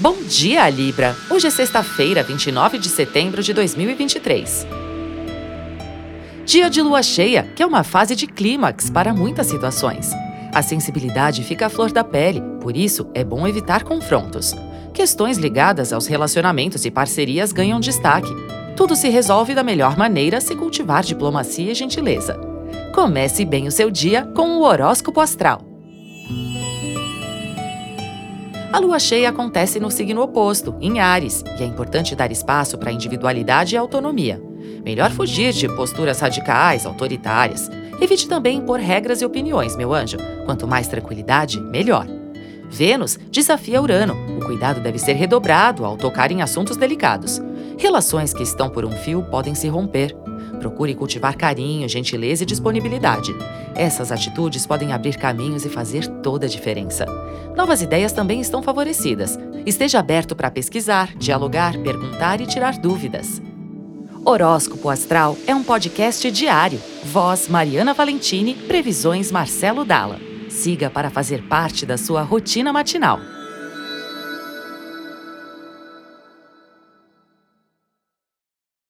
Bom dia, Libra! Hoje é sexta-feira, 29 de setembro de 2023. Dia de lua cheia, que é uma fase de clímax para muitas situações. A sensibilidade fica à flor da pele, por isso é bom evitar confrontos. Questões ligadas aos relacionamentos e parcerias ganham destaque. Tudo se resolve da melhor maneira se cultivar diplomacia e gentileza. Comece bem o seu dia com o horóscopo astral. A lua cheia acontece no signo oposto, em Ares, e é importante dar espaço para individualidade e autonomia. Melhor fugir de posturas radicais, autoritárias. Evite também impor regras e opiniões, meu anjo. Quanto mais tranquilidade, melhor. Vênus desafia Urano. O cuidado deve ser redobrado ao tocar em assuntos delicados. Relações que estão por um fio podem se romper. Procure cultivar carinho, gentileza e disponibilidade. Essas atitudes podem abrir caminhos e fazer toda a diferença. Novas ideias também estão favorecidas. Esteja aberto para pesquisar, dialogar, perguntar e tirar dúvidas. Horóscopo Astral é um podcast diário. Voz Mariana Valentini, previsões Marcelo Dalla. Siga para fazer parte da sua rotina matinal.